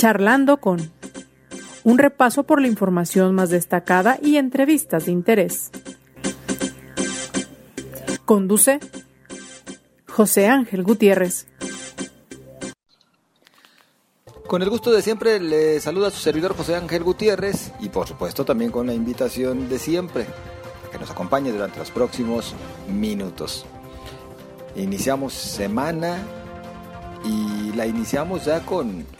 Charlando con un repaso por la información más destacada y entrevistas de interés. Conduce José Ángel Gutiérrez. Con el gusto de siempre le saluda su servidor José Ángel Gutiérrez y por supuesto también con la invitación de siempre que nos acompañe durante los próximos minutos. Iniciamos semana y la iniciamos ya con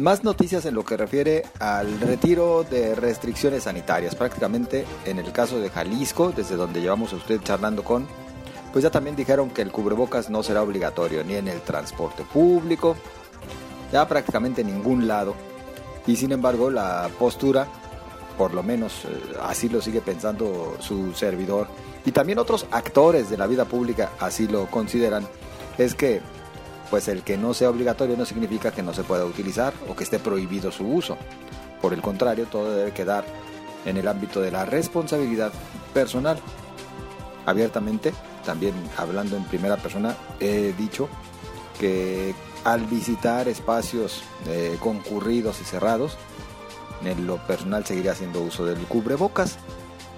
más noticias en lo que refiere al retiro de restricciones sanitarias. Prácticamente en el caso de Jalisco, desde donde llevamos a usted charlando con, pues ya también dijeron que el cubrebocas no será obligatorio ni en el transporte público, ya prácticamente en ningún lado. Y sin embargo la postura, por lo menos eh, así lo sigue pensando su servidor, y también otros actores de la vida pública así lo consideran, es que pues el que no sea obligatorio no significa que no se pueda utilizar o que esté prohibido su uso. Por el contrario, todo debe quedar en el ámbito de la responsabilidad personal. Abiertamente, también hablando en primera persona, he dicho que al visitar espacios eh, concurridos y cerrados, en lo personal seguiría haciendo uso del cubrebocas,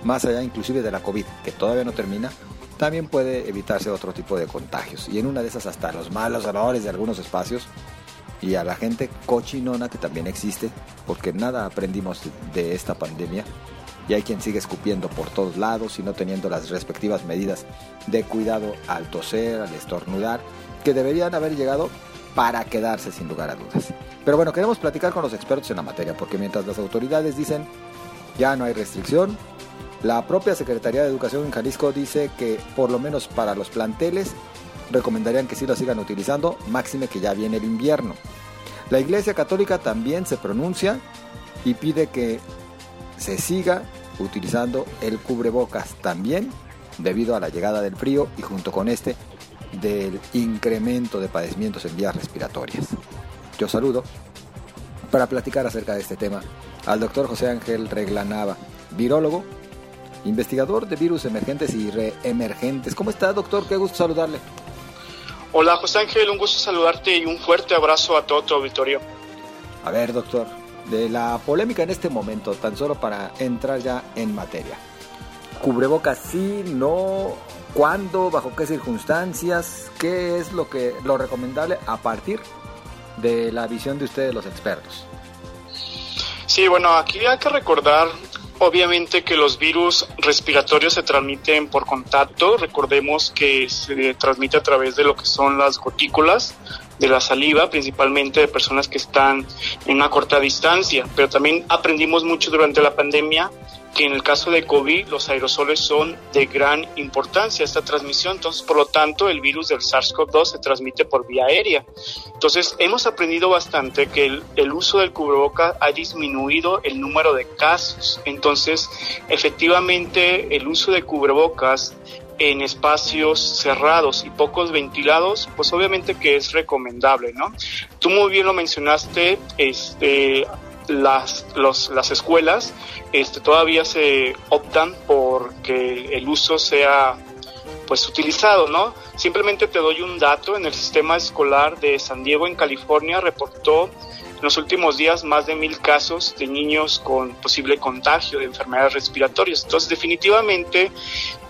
más allá inclusive de la COVID, que todavía no termina, también puede evitarse otro tipo de contagios. Y en una de esas hasta los malos olores de algunos espacios y a la gente cochinona que también existe, porque nada aprendimos de esta pandemia. Y hay quien sigue escupiendo por todos lados y no teniendo las respectivas medidas de cuidado al toser, al estornudar, que deberían haber llegado para quedarse sin lugar a dudas. Pero bueno, queremos platicar con los expertos en la materia, porque mientras las autoridades dicen ya no hay restricción, la propia Secretaría de Educación en Jalisco dice que por lo menos para los planteles recomendarían que sí lo sigan utilizando, máxime que ya viene el invierno. La Iglesia Católica también se pronuncia y pide que se siga utilizando el cubrebocas también debido a la llegada del frío y junto con este del incremento de padecimientos en vías respiratorias. Yo saludo para platicar acerca de este tema al doctor José Ángel Reglanava, virólogo investigador de virus emergentes y reemergentes. ¿Cómo está, doctor? Qué gusto saludarle. Hola, José Ángel, un gusto saludarte y un fuerte abrazo a todo tu auditorio. A ver, doctor, de la polémica en este momento, tan solo para entrar ya en materia. ¿Cubrebocas sí, no? ¿Cuándo? ¿Bajo qué circunstancias? ¿Qué es lo, que, lo recomendable a partir de la visión de ustedes, los expertos? Sí, bueno, aquí hay que recordar Obviamente que los virus respiratorios se transmiten por contacto. Recordemos que se transmite a través de lo que son las gotículas de la saliva, principalmente de personas que están en una corta distancia. Pero también aprendimos mucho durante la pandemia que en el caso de COVID los aerosoles son de gran importancia esta transmisión, entonces por lo tanto el virus del SARS-CoV-2 se transmite por vía aérea. Entonces hemos aprendido bastante que el, uso del cubreboca ha disminuido el número de casos, entonces efectivamente el uso de cubrebocas en espacios cerrados y pocos ventilados, pues obviamente que es recomendable, ¿no? Tú muy bien lo mencionaste, este, las, los, las escuelas este, todavía se optan por que el uso sea pues utilizado, ¿no? Simplemente te doy un dato, en el sistema escolar de San Diego en California reportó en los últimos días más de mil casos de niños con posible contagio de enfermedades respiratorias. Entonces, definitivamente,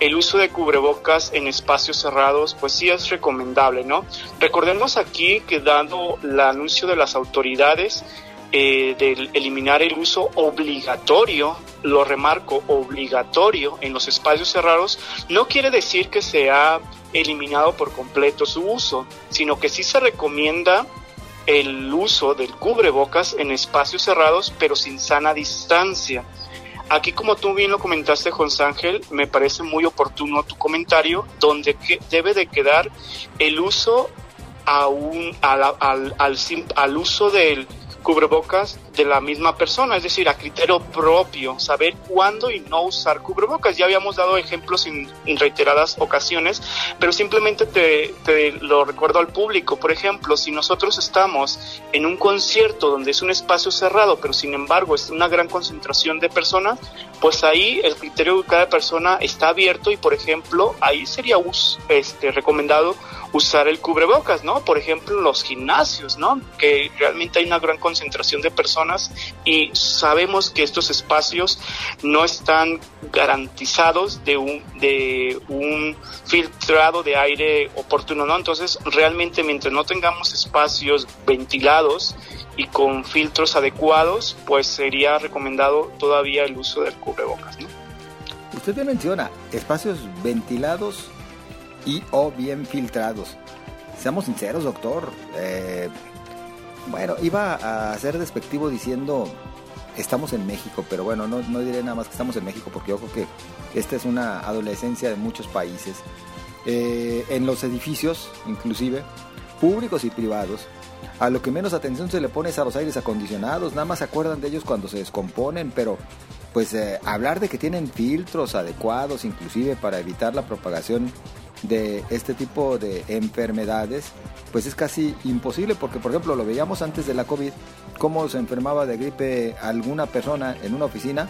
el uso de cubrebocas en espacios cerrados, pues sí es recomendable, ¿no? Recordemos aquí que dado el anuncio de las autoridades, eh, de eliminar el uso obligatorio, lo remarco, obligatorio en los espacios cerrados, no quiere decir que se ha eliminado por completo su uso, sino que sí se recomienda el uso del cubrebocas en espacios cerrados, pero sin sana distancia. Aquí, como tú bien lo comentaste, José Ángel, me parece muy oportuno tu comentario, donde debe de quedar el uso a al, al, al, al uso del cubrebocas de la misma persona, es decir, a criterio propio, saber cuándo y no usar cubrebocas. Ya habíamos dado ejemplos en, reiteradas ocasiones, pero simplemente te, lo recuerdo al público. Por ejemplo, si nosotros estamos en un concierto donde es un espacio cerrado, pero sin embargo es una gran concentración de personas, pues ahí el criterio de cada persona está abierto y, por ejemplo, ahí sería este, recomendado usar el cubrebocas, ¿no? Por ejemplo, los gimnasios, ¿no? Que realmente hay una gran concentración de personas y sabemos que estos espacios no están garantizados de un, de un filtrado de aire oportuno, ¿no? Entonces, realmente mientras no tengamos espacios ventilados y con filtros adecuados, pues sería recomendado todavía el uso del cubrebocas, ¿no? Usted me menciona espacios ventilados y o bien filtrados. Seamos sinceros, doctor. Eh, bueno, iba a ser despectivo diciendo estamos en México, pero bueno, no, no diré nada más que estamos en México porque yo creo que esta es una adolescencia de muchos países. Eh, en los edificios, inclusive, públicos y privados, a lo que menos atención se le pone es a los aires acondicionados, nada más se acuerdan de ellos cuando se descomponen, pero pues eh, hablar de que tienen filtros adecuados inclusive para evitar la propagación de este tipo de enfermedades, pues es casi imposible porque por ejemplo lo veíamos antes de la COVID, cómo se enfermaba de gripe alguna persona en una oficina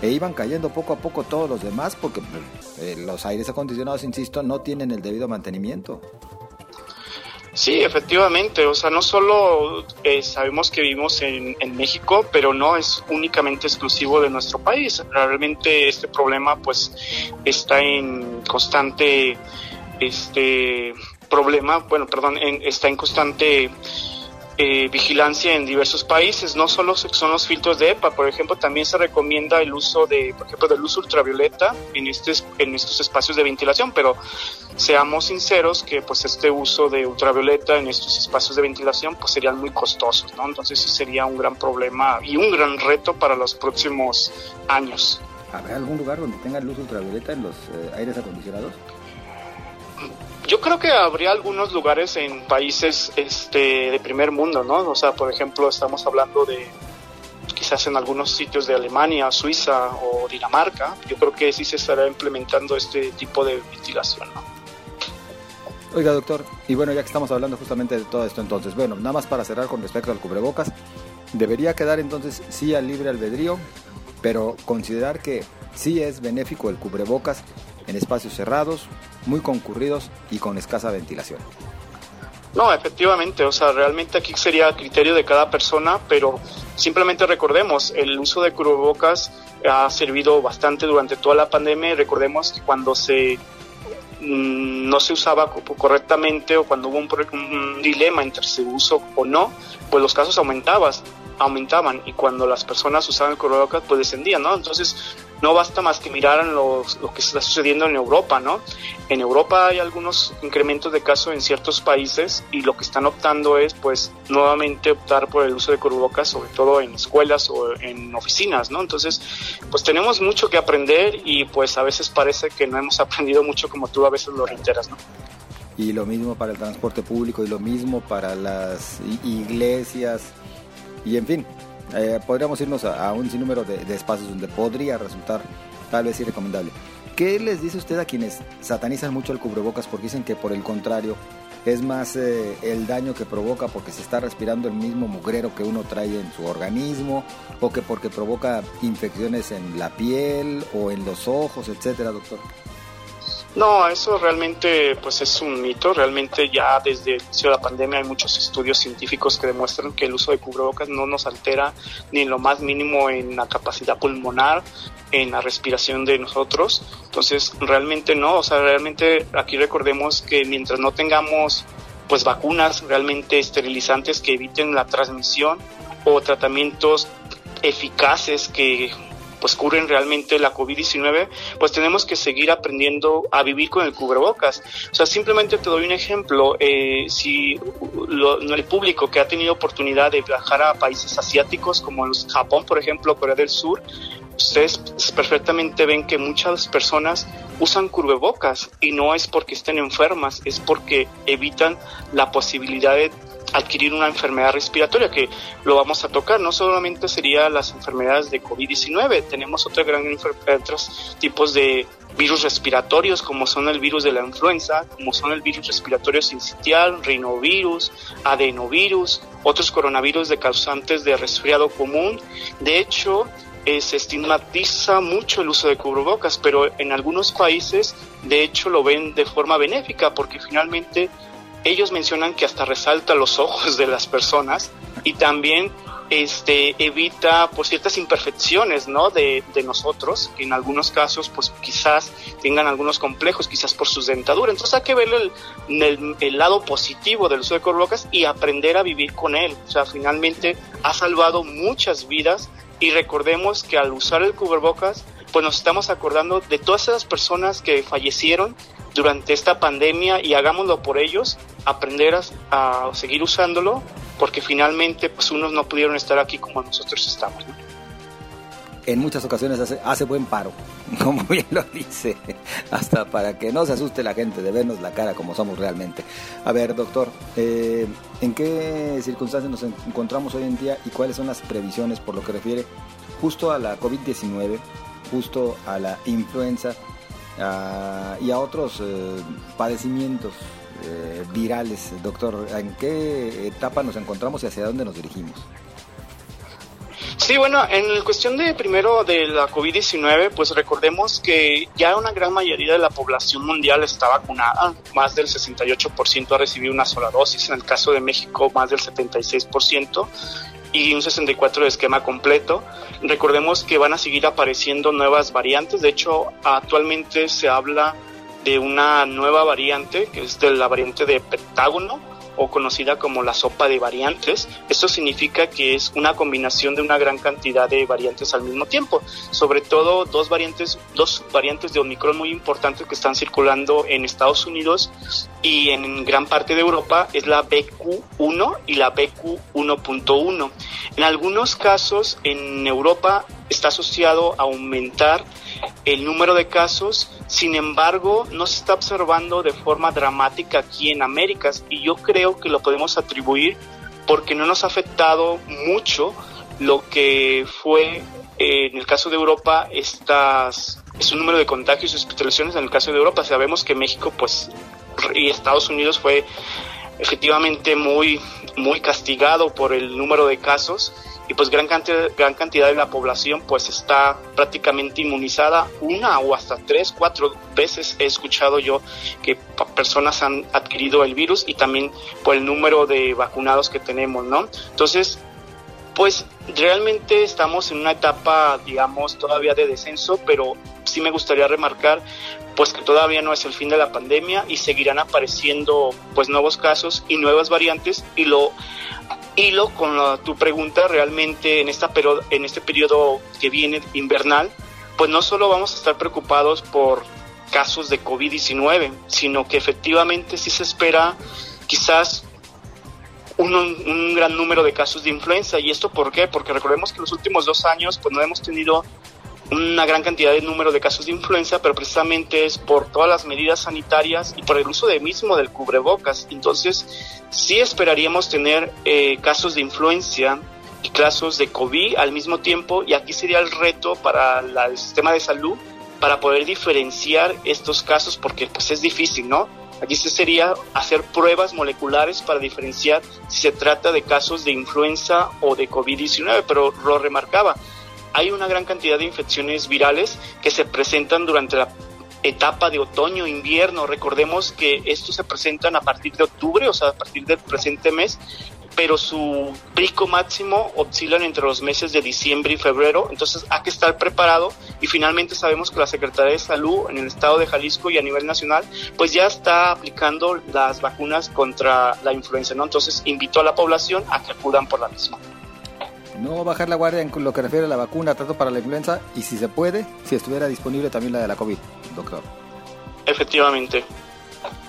e iban cayendo poco a poco todos los demás porque pues, eh, los aires acondicionados, insisto, no tienen el debido mantenimiento. Sí, efectivamente, o sea, no solo eh, sabemos que vivimos en, México, pero no es únicamente exclusivo de nuestro país. Realmente este problema pues está en constante, este problema, bueno, perdón, está en constante eh, vigilancia en diversos países. No solo son los filtros de EPA, por ejemplo, también se recomienda el uso de, por ejemplo, del uso ultravioleta en, este, en estos espacios de ventilación, pero seamos sinceros que pues este uso de ultravioleta en estos espacios de ventilación pues serían muy costosos, ¿no? Entonces sí sería un gran problema y un gran reto para los próximos años. ¿Habrá algún lugar donde tenga luz ultravioleta en los eh, aires acondicionados? Yo creo que habría algunos lugares en países este, de primer mundo, ¿no? O sea, por ejemplo, estamos hablando de quizás en algunos sitios de Alemania, Suiza o Dinamarca. Yo creo que sí se estará implementando este tipo de ventilación, ¿no? Oiga, doctor, y bueno, ya que estamos hablando justamente de todo esto, entonces, bueno, nada más para cerrar con respecto al cubrebocas, debería quedar entonces sí al libre albedrío, pero considerar que sí es benéfico el cubrebocas en espacios cerrados, muy concurridos y con escasa ventilación. No, efectivamente, o sea, realmente aquí sería criterio de cada persona, pero simplemente recordemos, el uso de cubrebocas ha servido bastante durante toda la pandemia y recordemos que cuando se mm, no se usaba correctamente o cuando hubo un, dilema entre su uso o no, pues los casos aumentaban, aumentaban y cuando las personas usaban el cubrebocas pues descendían, ¿no? Entonces no basta más que mirar lo que está sucediendo en Europa, ¿no? En Europa hay algunos incrementos de casos en ciertos países y lo que están optando es, pues, nuevamente optar por el uso de cubrebocas, sobre todo en escuelas o en oficinas, ¿no? Entonces, pues tenemos mucho que aprender y pues a veces parece que no hemos aprendido mucho como tú a veces lo reiteras, ¿no? Y lo mismo para el transporte público y lo mismo para las iglesias y en fin, eh, podríamos irnos a, un sinnúmero de, espacios donde podría resultar tal vez irrecomendable. ¿Qué les dice usted a quienes satanizan mucho el cubrebocas porque dicen que por el contrario es más eh, el daño que provoca porque se está respirando el mismo mugrero que uno trae en su organismo o que porque provoca infecciones en la piel o en los ojos, etcétera, doctor? No, eso realmente pues es un mito. Realmente ya desde el inicio de la pandemia hay muchos estudios científicos que demuestran que el uso de cubrebocas no nos altera ni en lo más mínimo en la capacidad pulmonar, en la respiración de nosotros. Entonces, realmente no, o sea, realmente aquí recordemos que mientras no tengamos pues vacunas realmente esterilizantes que eviten la transmisión o tratamientos eficaces que pues curen realmente la COVID-19, pues tenemos que seguir aprendiendo a vivir con el cubrebocas. O sea, simplemente te doy un ejemplo, eh, si el público que ha tenido oportunidad de viajar a países asiáticos como los Japón, por ejemplo, Corea del Sur, ustedes perfectamente ven que muchas personas usan cubrebocas y no es porque estén enfermas, es porque evitan la posibilidad de adquirir una enfermedad respiratoria que lo vamos a tocar. No solamente serían las enfermedades de COVID-19, tenemos otra gran otros tipos de virus respiratorios como son el virus de la influenza, como son el virus respiratorio sincitial, rinovirus, adenovirus, otros coronavirus de causantes de resfriado común. De hecho, eh, se estigmatiza mucho el uso de cubrebocas, pero en algunos países de hecho lo ven de forma benéfica porque finalmente ellos mencionan que hasta resalta los ojos de las personas y también este, evita pues ciertas imperfecciones ¿no? de, nosotros, que en algunos casos pues quizás tengan algunos complejos, quizás por sus dentaduras. Entonces hay que ver el, lado positivo del uso de cubrebocas y aprender a vivir con él. O sea, finalmente ha salvado muchas vidas y recordemos que al usar el cubrebocas pues nos estamos acordando de todas esas personas que fallecieron durante esta pandemia y hagámoslo por ellos, aprender a, a seguir usándolo porque finalmente pues unos no pudieron estar aquí como nosotros estamos. ¿no? En muchas ocasiones hace, hace, buen paro, como bien lo dice, hasta para que no se asuste la gente de vernos la cara como somos realmente. A ver, doctor, eh, ¿en qué circunstancias nos encontramos hoy en día y cuáles son las previsiones por lo que refiere justo a la COVID-19, justo a la influenza y a otros eh, padecimientos eh, virales. Doctor, ¿en qué etapa nos encontramos y hacia dónde nos dirigimos? Sí, bueno, en la cuestión de primero de la COVID-19, pues recordemos que ya una gran mayoría de la población mundial está vacunada, más del 68% ha recibido una sola dosis, en el caso de México más del 76% y un 64% de esquema completo. Recordemos que van a seguir apareciendo nuevas variantes, de hecho actualmente se habla de una nueva variante, que es de la variante de Pentágono, o conocida como la sopa de variantes. Esto significa que es una combinación de una gran cantidad de variantes al mismo tiempo. Sobre todo dos variantes, dos variantes de Omicron muy importantes que están circulando en Estados Unidos y en gran parte de Europa es la BQ1 y la BQ1.1. En algunos casos en Europa está asociado a aumentar el número de casos, sin embargo, no se está observando de forma dramática aquí en Américas y yo creo que lo podemos atribuir porque no nos ha afectado mucho lo que fue eh, en el caso de Europa estas es un número de contagios y hospitalizaciones en el caso de Europa. Sabemos que México pues y Estados Unidos fue efectivamente muy muy castigado por el número de casos y pues gran cantidad, gran cantidad de la población pues está prácticamente inmunizada una o hasta tres, cuatro veces he escuchado yo que personas han adquirido el virus y también por el número de vacunados que tenemos, ¿no? Entonces, pues realmente estamos en una etapa, digamos, todavía de descenso, pero sí me gustaría remarcar pues que todavía no es el fin de la pandemia y seguirán apareciendo pues nuevos casos y nuevas variantes y lo hilo con la, tu pregunta realmente en esta en este periodo que viene invernal pues no solo vamos a estar preocupados por casos de COVID-19 sino que efectivamente sí se espera quizás un, un, gran número de casos de influenza. Y esto por qué porque recordemos que los últimos dos años pues no hemos tenido una gran cantidad de número de casos de influenza, pero precisamente es por todas las medidas sanitarias y por el uso de mismo del cubrebocas. Entonces, sí esperaríamos tener eh, casos de influencia y casos de COVID al mismo tiempo, y aquí sería el reto para la, el sistema de salud para poder diferenciar estos casos, porque pues es difícil, ¿no? Aquí sería hacer pruebas moleculares para diferenciar si se trata de casos de influenza o de COVID-19, pero lo remarcaba, hay una gran cantidad de infecciones virales que se presentan durante la etapa de otoño, invierno. Recordemos que estos se presentan a partir de octubre, o sea, a partir del presente mes, pero su pico máximo oscilan entre los meses de diciembre y febrero, entonces hay que estar preparado y finalmente sabemos que la Secretaría de Salud en el estado de Jalisco y a nivel nacional pues ya está aplicando las vacunas contra la influenza, ¿no? Entonces invito a la población a que acudan por la misma no bajar la guardia en lo que refiere a la vacuna, tanto para la influenza y si se puede, si estuviera disponible también la de la COVID, doctor. Efectivamente.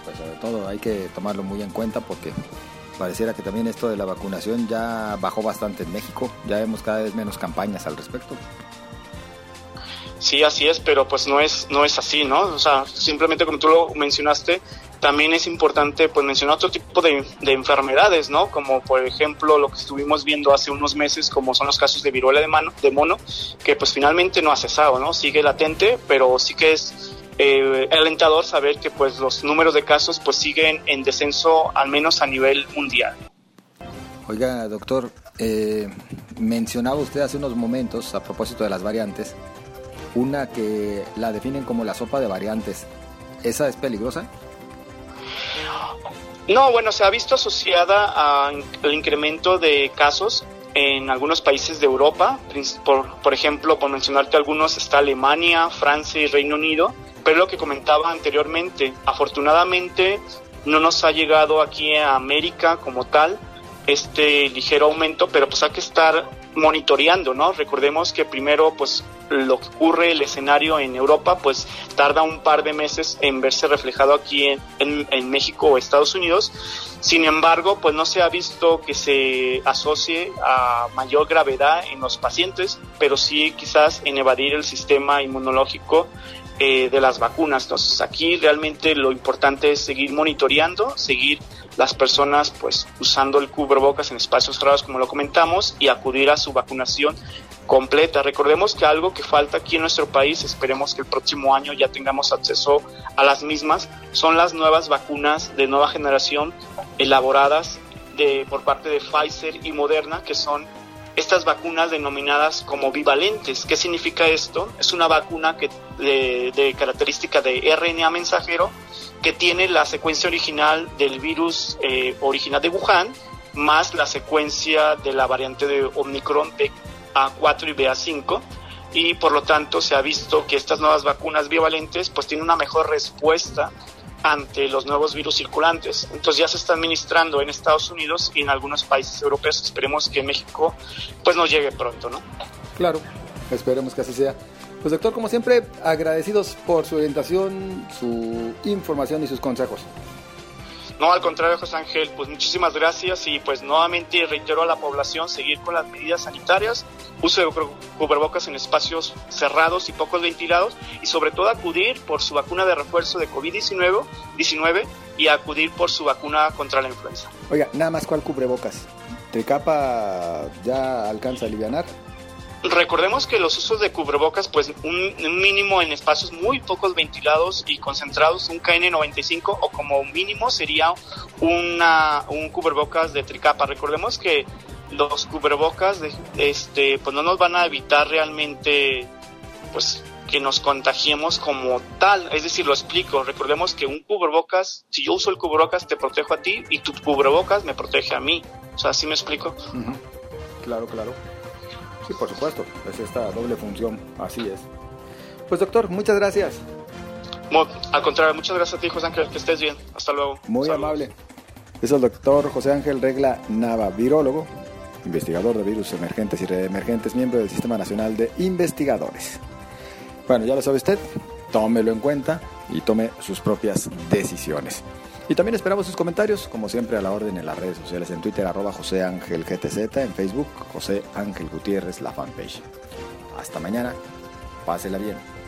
Pues sobre todo hay que tomarlo muy en cuenta porque pareciera que también esto de la vacunación ya bajó bastante en México, ya vemos cada vez menos campañas al respecto. Sí, así es, pero pues no es no es así, ¿no? O sea, simplemente como tú lo mencionaste, también es importante pues mencionar otro tipo de, de, enfermedades, ¿no? Como por ejemplo lo que estuvimos viendo hace unos meses, como son los casos de viruela de, mano, de mono, que pues finalmente no ha cesado, ¿no? Sigue latente, pero sí que es eh, alentador saber que pues los números de casos pues siguen en descenso al menos a nivel mundial. Oiga, doctor, eh, mencionaba usted hace unos momentos a propósito de las variantes, una que la definen como la sopa de variantes. ¿Esa es peligrosa? No, bueno, se ha visto asociada al incremento de casos en algunos países de Europa, por, por ejemplo, por mencionarte algunos, está Alemania, Francia y Reino Unido, pero lo que comentaba anteriormente, afortunadamente no nos ha llegado aquí a América como tal este ligero aumento, pero pues hay que estar monitoreando, ¿no? Recordemos que primero, pues lo que ocurre, el escenario en Europa, pues tarda un par de meses en verse reflejado aquí en, México o Estados Unidos. Sin embargo, pues no se ha visto que se asocie a mayor gravedad en los pacientes, pero sí quizás en evadir el sistema inmunológico eh, de las vacunas. Entonces aquí realmente lo importante es seguir monitoreando, seguir las personas pues usando el cubrebocas en espacios cerrados como lo comentamos y acudir a su vacunación completa. Recordemos que algo que falta aquí en nuestro país, esperemos que el próximo año ya tengamos acceso a las mismas, son las nuevas vacunas de nueva generación elaboradas de, por parte de Pfizer y Moderna, que son estas vacunas denominadas como bivalentes. ¿Qué significa esto? Es una vacuna que, de, característica de RNA mensajero que tiene la secuencia original del virus eh, original de Wuhan más la secuencia de la variante de Omicron BA4 y BA5 y por lo tanto se ha visto que estas nuevas vacunas bivalentes pues tienen una mejor respuesta ante los nuevos virus circulantes. Entonces ya se está administrando en Estados Unidos y en algunos países europeos. Esperemos que México pues nos llegue pronto, ¿no? Claro, esperemos que así sea. Pues doctor, como siempre, agradecidos por su orientación, su información y sus consejos. No, al contrario, José Ángel, pues muchísimas gracias y pues nuevamente reitero a la población seguir con las medidas sanitarias, uso de cubrebocas en espacios cerrados y pocos ventilados y sobre todo acudir por su vacuna de refuerzo de COVID-19 19, y acudir por su vacuna contra la influenza. Oiga, nada más cuál cubrebocas. ¿Tricapa ya alcanza a aliviar? Recordemos que los usos de cubrebocas, pues un, mínimo en espacios muy pocos ventilados y concentrados, un KN95 o como mínimo sería una, un cubrebocas de tricapa. Recordemos que los cubrebocas de, este, pues no nos van a evitar realmente pues que nos contagiemos como tal. Es decir, lo explico. Recordemos que un cubrebocas, si yo uso el cubrebocas, te protejo a ti y tu cubrebocas me protege a mí. O sea, ¿sí me explico? Claro, claro. Sí, por supuesto, es esta doble función, así es. Pues doctor, muchas gracias. al contrario, muchas gracias a ti, José Ángel, que estés bien. Hasta luego. Muy amable. Es el doctor José Ángel Regla Nava, virólogo, investigador de virus emergentes y reemergentes, miembro del Sistema Nacional de Investigadores. Bueno, ya lo sabe usted, tómelo en cuenta y tome sus propias decisiones. Y también esperamos sus comentarios, como siempre, a la orden en las redes sociales, en Twitter, arroba José Ángel GTZ, en Facebook, José Ángel Gutiérrez, la fanpage. Hasta mañana, pásela bien.